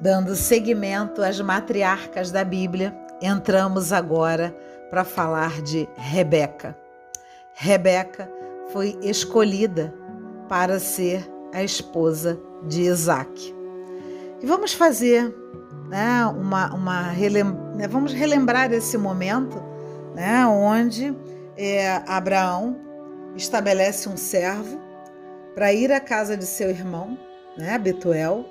Dando seguimento às matriarcas da Bíblia, entramos agora para falar de Rebeca. Rebeca foi escolhida para ser a esposa de Isaac. E vamos fazer né, uma, uma. Né, vamos relembrar esse momento né, onde é, Abraão estabelece um servo para ir à casa de seu irmão, né, Betuel,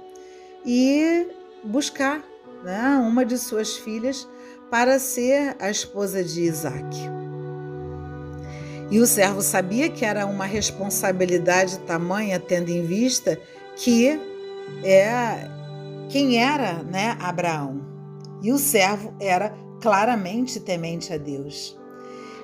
e buscar né, uma de suas filhas para ser a esposa de Isaac. E o servo sabia que era uma responsabilidade tamanha, tendo em vista que é quem era né, Abraão. E o servo era claramente temente a Deus.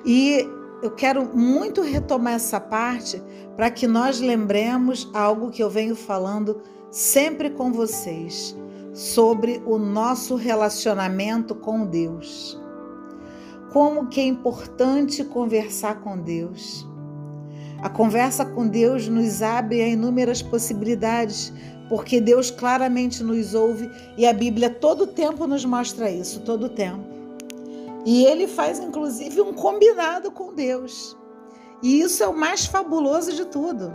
E eu quero muito retomar essa parte para que nós lembremos algo que eu venho falando sempre com vocês sobre o nosso relacionamento com Deus. Como que é importante conversar com Deus. A conversa com Deus nos abre a inúmeras possibilidades, porque Deus claramente nos ouve e a Bíblia todo tempo nos mostra isso, todo tempo. E ele faz inclusive um combinado com Deus. E isso é o mais fabuloso de tudo.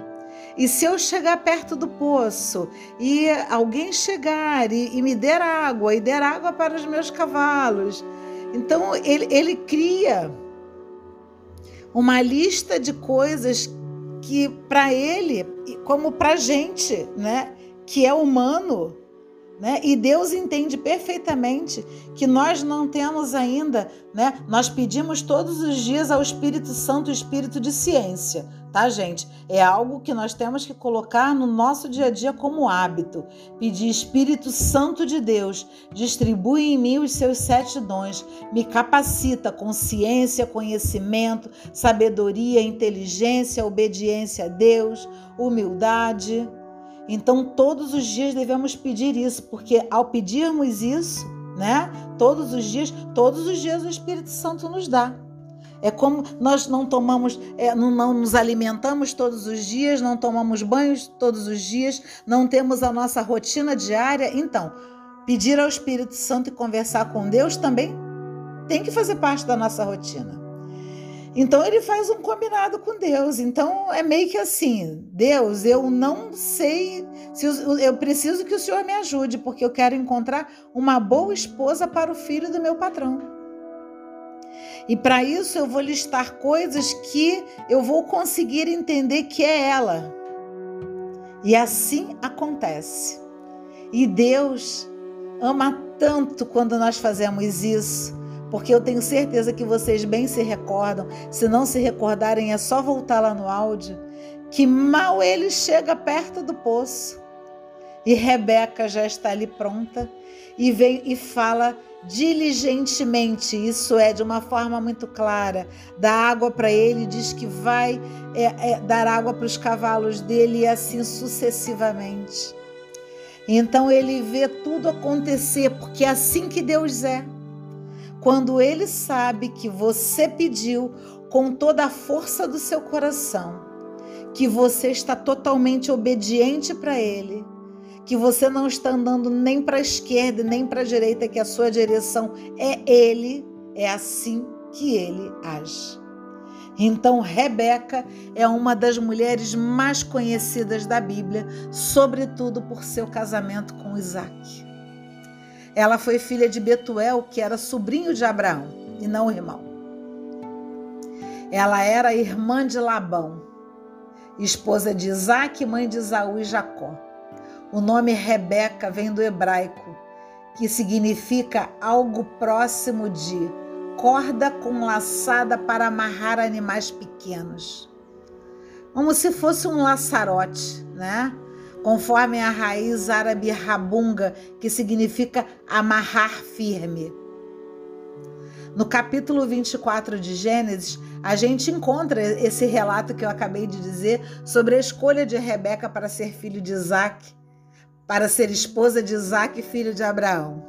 E se eu chegar perto do poço e alguém chegar e, e me der água, e der água para os meus cavalos, então ele, ele cria uma lista de coisas que para ele, como para gente, né, que é humano, né? E Deus entende perfeitamente que nós não temos ainda, né? Nós pedimos todos os dias ao Espírito Santo o espírito de ciência, tá, gente? É algo que nós temos que colocar no nosso dia a dia como hábito. Pedir Espírito Santo de Deus, distribui em mim os seus sete dons, me capacita com ciência, conhecimento, sabedoria, inteligência, obediência a Deus, humildade então, todos os dias devemos pedir isso, porque ao pedirmos isso, né, todos os dias, todos os dias o Espírito Santo nos dá. É como nós não tomamos, é, não, não nos alimentamos todos os dias, não tomamos banhos todos os dias, não temos a nossa rotina diária. Então, pedir ao Espírito Santo e conversar com Deus também tem que fazer parte da nossa rotina. Então ele faz um combinado com Deus. Então é meio que assim: Deus, eu não sei se eu preciso que o Senhor me ajude, porque eu quero encontrar uma boa esposa para o filho do meu patrão. E para isso eu vou listar coisas que eu vou conseguir entender que é ela. E assim acontece. E Deus ama tanto quando nós fazemos isso porque eu tenho certeza que vocês bem se recordam. Se não se recordarem, é só voltar lá no áudio. Que mal ele chega perto do poço e Rebeca já está ali pronta e vem e fala diligentemente, isso é de uma forma muito clara, dá água para ele, diz que vai é, é, dar água para os cavalos dele e assim sucessivamente. Então ele vê tudo acontecer, porque é assim que Deus é quando ele sabe que você pediu com toda a força do seu coração, que você está totalmente obediente para ele, que você não está andando nem para a esquerda nem para a direita, que a sua direção é ele, é assim que ele age. Então, Rebeca é uma das mulheres mais conhecidas da Bíblia, sobretudo por seu casamento com Isaac. Ela foi filha de Betuel, que era sobrinho de Abraão e não irmão. Ela era irmã de Labão, esposa de Isaac, mãe de Isaú e Jacó. O nome Rebeca vem do hebraico, que significa algo próximo de corda com laçada para amarrar animais pequenos. Como se fosse um laçarote, né? Conforme a raiz árabe rabunga, que significa amarrar firme. No capítulo 24 de Gênesis, a gente encontra esse relato que eu acabei de dizer sobre a escolha de Rebeca para ser filho de Isaac, para ser esposa de Isaac, filho de Abraão.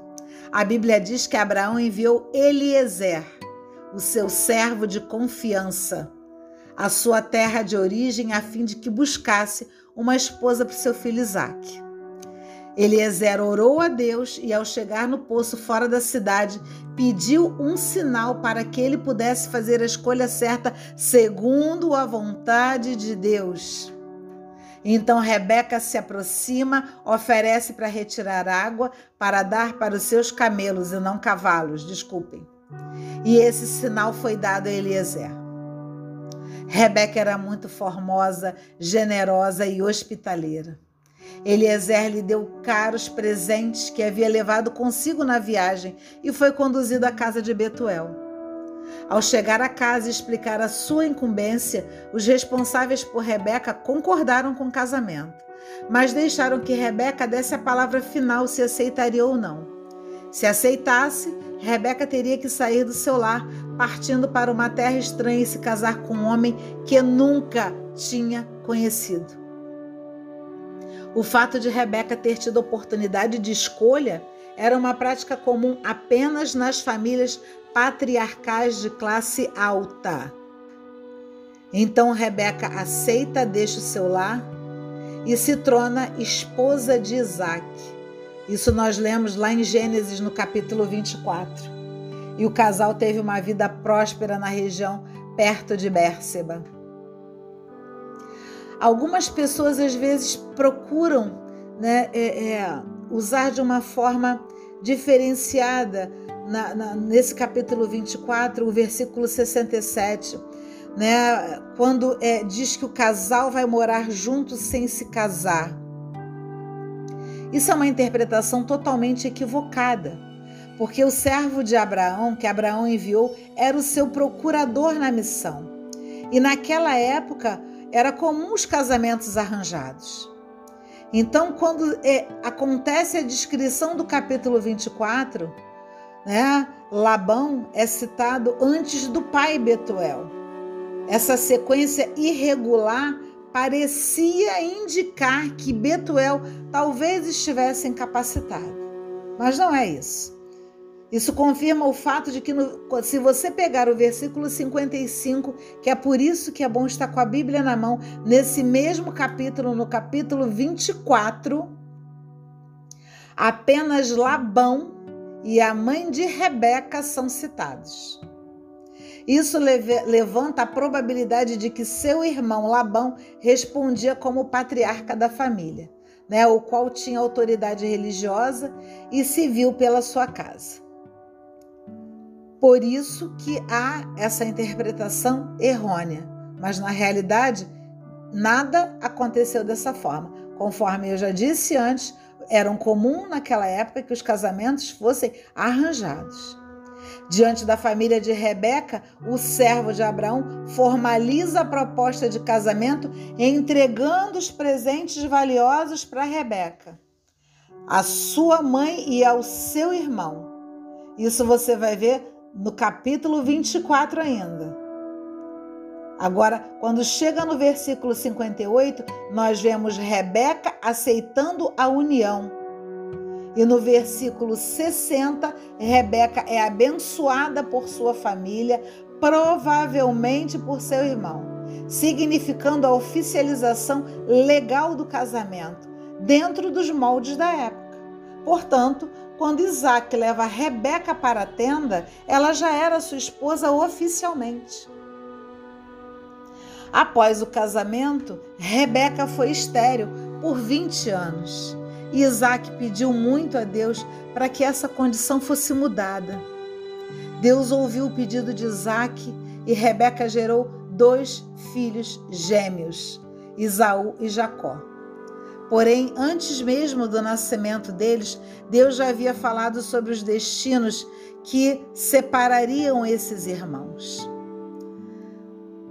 A Bíblia diz que Abraão enviou Eliezer, o seu servo de confiança, à sua terra de origem, a fim de que buscasse uma esposa para seu filho Isaac. Eliezer orou a Deus e, ao chegar no poço fora da cidade, pediu um sinal para que ele pudesse fazer a escolha certa segundo a vontade de Deus. Então Rebeca se aproxima, oferece para retirar água para dar para os seus camelos e não cavalos, desculpem. E esse sinal foi dado a Eliezer. Rebeca era muito formosa, generosa e hospitaleira. Eliezer lhe deu caros presentes que havia levado consigo na viagem e foi conduzido à casa de Betuel. Ao chegar à casa e explicar a sua incumbência, os responsáveis por Rebeca concordaram com o casamento, mas deixaram que Rebeca desse a palavra final se aceitaria ou não. Se aceitasse, Rebeca teria que sair do seu lar, partindo para uma terra estranha e se casar com um homem que nunca tinha conhecido. O fato de Rebeca ter tido oportunidade de escolha era uma prática comum apenas nas famílias patriarcais de classe alta. Então Rebeca aceita, deixa o seu lar e se torna esposa de Isaac. Isso nós lemos lá em Gênesis, no capítulo 24. E o casal teve uma vida próspera na região perto de Bérseba. Algumas pessoas às vezes procuram né, é, é, usar de uma forma diferenciada na, na, nesse capítulo 24, o versículo 67, né, quando é, diz que o casal vai morar junto sem se casar. Isso é uma interpretação totalmente equivocada, porque o servo de Abraão, que Abraão enviou, era o seu procurador na missão. E naquela época, era comum os casamentos arranjados. Então, quando é, acontece a descrição do capítulo 24, né, Labão é citado antes do pai Betuel. Essa sequência irregular parecia indicar que Betuel talvez estivesse incapacitado. Mas não é isso. Isso confirma o fato de que, no, se você pegar o versículo 55, que é por isso que é bom estar com a Bíblia na mão, nesse mesmo capítulo, no capítulo 24, apenas Labão e a mãe de Rebeca são citados. Isso levanta a probabilidade de que seu irmão Labão respondia como patriarca da família, né, o qual tinha autoridade religiosa e civil pela sua casa. Por isso que há essa interpretação errônea. Mas na realidade, nada aconteceu dessa forma. Conforme eu já disse antes, era comum naquela época que os casamentos fossem arranjados. Diante da família de Rebeca, o servo de Abraão formaliza a proposta de casamento entregando os presentes valiosos para Rebeca, a sua mãe e ao seu irmão. Isso você vai ver no capítulo 24 ainda. Agora, quando chega no versículo 58, nós vemos Rebeca aceitando a união. E no versículo 60, Rebeca é abençoada por sua família, provavelmente por seu irmão, significando a oficialização legal do casamento, dentro dos moldes da época. Portanto, quando Isaac leva Rebeca para a tenda, ela já era sua esposa oficialmente. Após o casamento, Rebeca foi estéril por 20 anos. E Isaac pediu muito a Deus para que essa condição fosse mudada. Deus ouviu o pedido de Isaac e Rebeca gerou dois filhos gêmeos, Isaú e Jacó. Porém, antes mesmo do nascimento deles, Deus já havia falado sobre os destinos que separariam esses irmãos.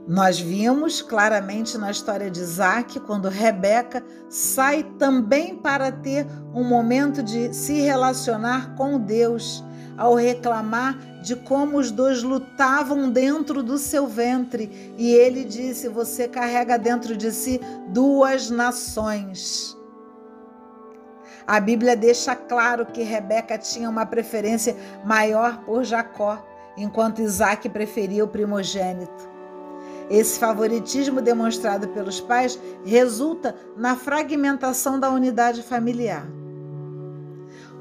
Nós vimos claramente na história de Isaac, quando Rebeca sai também para ter um momento de se relacionar com Deus, ao reclamar de como os dois lutavam dentro do seu ventre. E ele disse: Você carrega dentro de si duas nações. A Bíblia deixa claro que Rebeca tinha uma preferência maior por Jacó, enquanto Isaac preferia o primogênito. Esse favoritismo demonstrado pelos pais resulta na fragmentação da unidade familiar.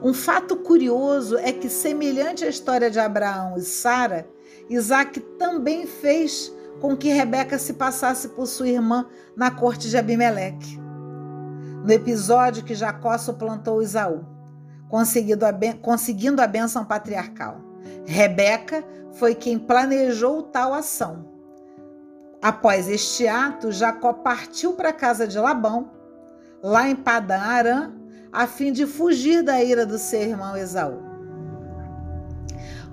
Um fato curioso é que, semelhante à história de Abraão e Sara, Isaac também fez com que Rebeca se passasse por sua irmã na corte de Abimeleque. No episódio que Jacó suplantou Isaú, conseguindo a bênção patriarcal. Rebeca foi quem planejou tal ação. Após este ato, Jacó partiu para a casa de Labão, lá em Padã Arã, a fim de fugir da ira do seu irmão Esaú.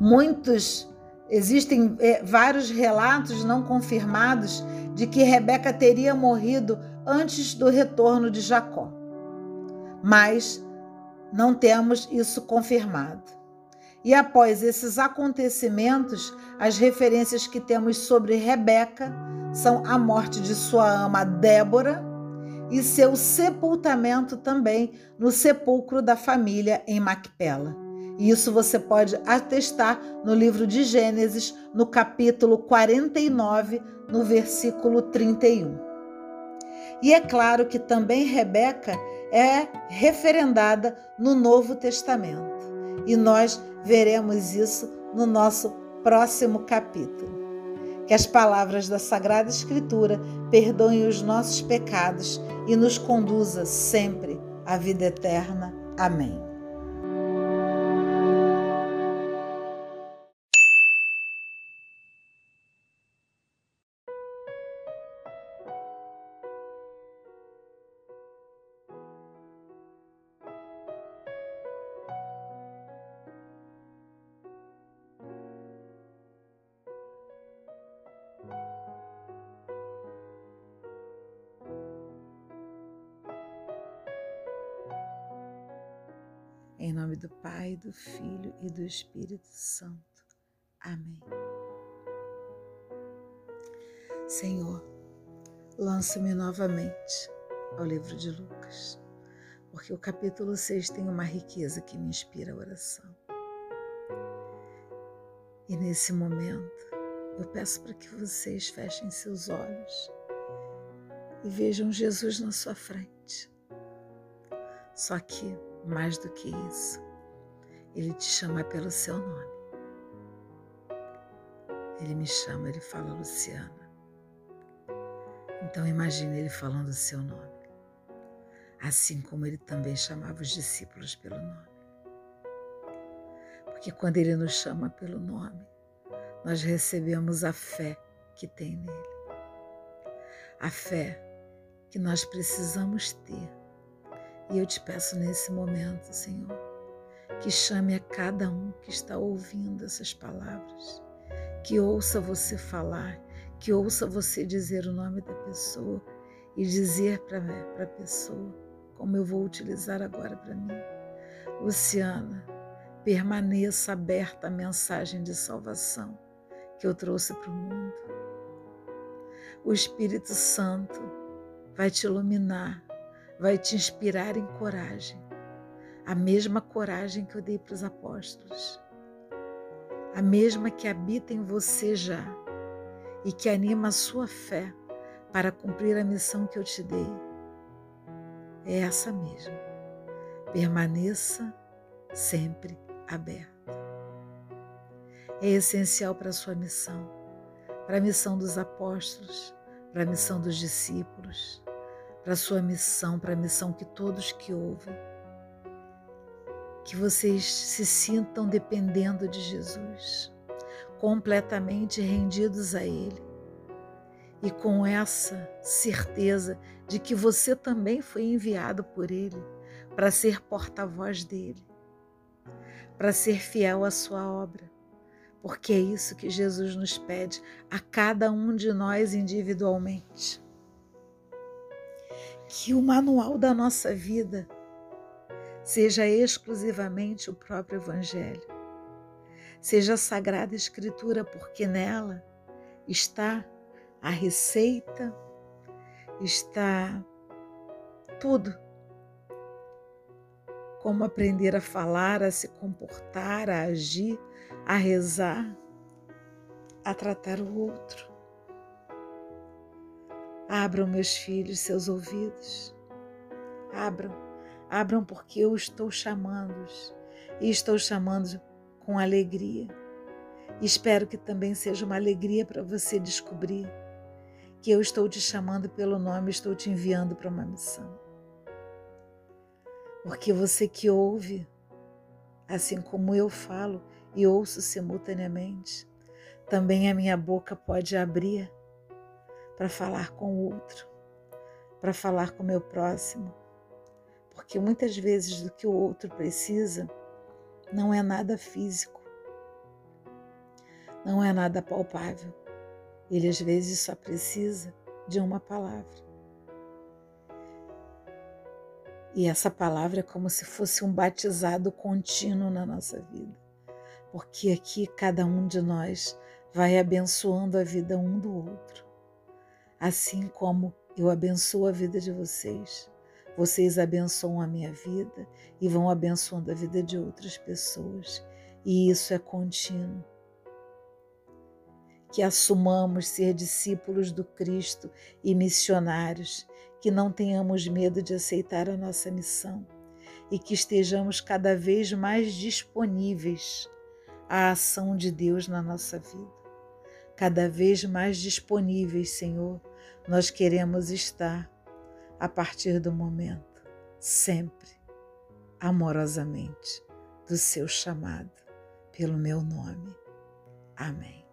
Muitos existem é, vários relatos não confirmados de que Rebeca teria morrido antes do retorno de Jacó. Mas não temos isso confirmado. E após esses acontecimentos, as referências que temos sobre Rebeca são a morte de sua ama Débora e seu sepultamento também no sepulcro da família em Macpela. E isso você pode atestar no livro de Gênesis, no capítulo 49, no versículo 31. E é claro que também Rebeca é referendada no Novo Testamento. E nós veremos isso no nosso próximo capítulo. Que as palavras da Sagrada Escritura perdoem os nossos pecados e nos conduza sempre à vida eterna. Amém. Em nome do Pai, do Filho e do Espírito Santo. Amém. Senhor, lança-me novamente ao livro de Lucas, porque o capítulo 6 tem uma riqueza que me inspira a oração. E nesse momento, eu peço para que vocês fechem seus olhos e vejam Jesus na sua frente. Só que mais do que isso, ele te chama pelo seu nome. Ele me chama, ele fala Luciana. Então imagine ele falando o seu nome. Assim como ele também chamava os discípulos pelo nome. Porque quando ele nos chama pelo nome, nós recebemos a fé que tem nele. A fé que nós precisamos ter e eu te peço nesse momento, Senhor, que chame a cada um que está ouvindo essas palavras, que ouça você falar, que ouça você dizer o nome da pessoa e dizer para a pessoa, como eu vou utilizar agora para mim. Luciana, permaneça aberta à mensagem de salvação que eu trouxe para o mundo. O Espírito Santo vai te iluminar vai te inspirar em coragem, a mesma coragem que eu dei para os apóstolos, a mesma que habita em você já e que anima a sua fé para cumprir a missão que eu te dei. É essa mesma. Permaneça sempre aberta. É essencial para a sua missão, para a missão dos apóstolos, para a missão dos discípulos para a sua missão, para a missão que todos que ouvem, que vocês se sintam dependendo de Jesus, completamente rendidos a Ele. E com essa certeza de que você também foi enviado por Ele para ser porta-voz dele, para ser fiel à sua obra, porque é isso que Jesus nos pede a cada um de nós individualmente que o manual da nossa vida seja exclusivamente o próprio Evangelho, seja a Sagrada Escritura, porque nela está a receita, está tudo. Como aprender a falar, a se comportar, a agir, a rezar, a tratar o outro. Abram, meus filhos, seus ouvidos. Abram Abram porque eu estou chamando-os e estou chamando com alegria. espero que também seja uma alegria para você descobrir que eu estou te chamando pelo nome, estou te enviando para uma missão. Porque você que ouve, assim como eu falo e ouço simultaneamente, também a minha boca pode abrir para falar com o outro, para falar com o meu próximo. Porque muitas vezes do que o outro precisa não é nada físico, não é nada palpável. Ele às vezes só precisa de uma palavra. E essa palavra é como se fosse um batizado contínuo na nossa vida. Porque aqui cada um de nós vai abençoando a vida um do outro. Assim como eu abençoo a vida de vocês, vocês abençoam a minha vida e vão abençoando a vida de outras pessoas. E isso é contínuo. Que assumamos ser discípulos do Cristo e missionários, que não tenhamos medo de aceitar a nossa missão e que estejamos cada vez mais disponíveis à ação de Deus na nossa vida cada vez mais disponíveis, Senhor, nós queremos estar a partir do momento, sempre, amorosamente, do seu chamado, pelo meu nome. Amém.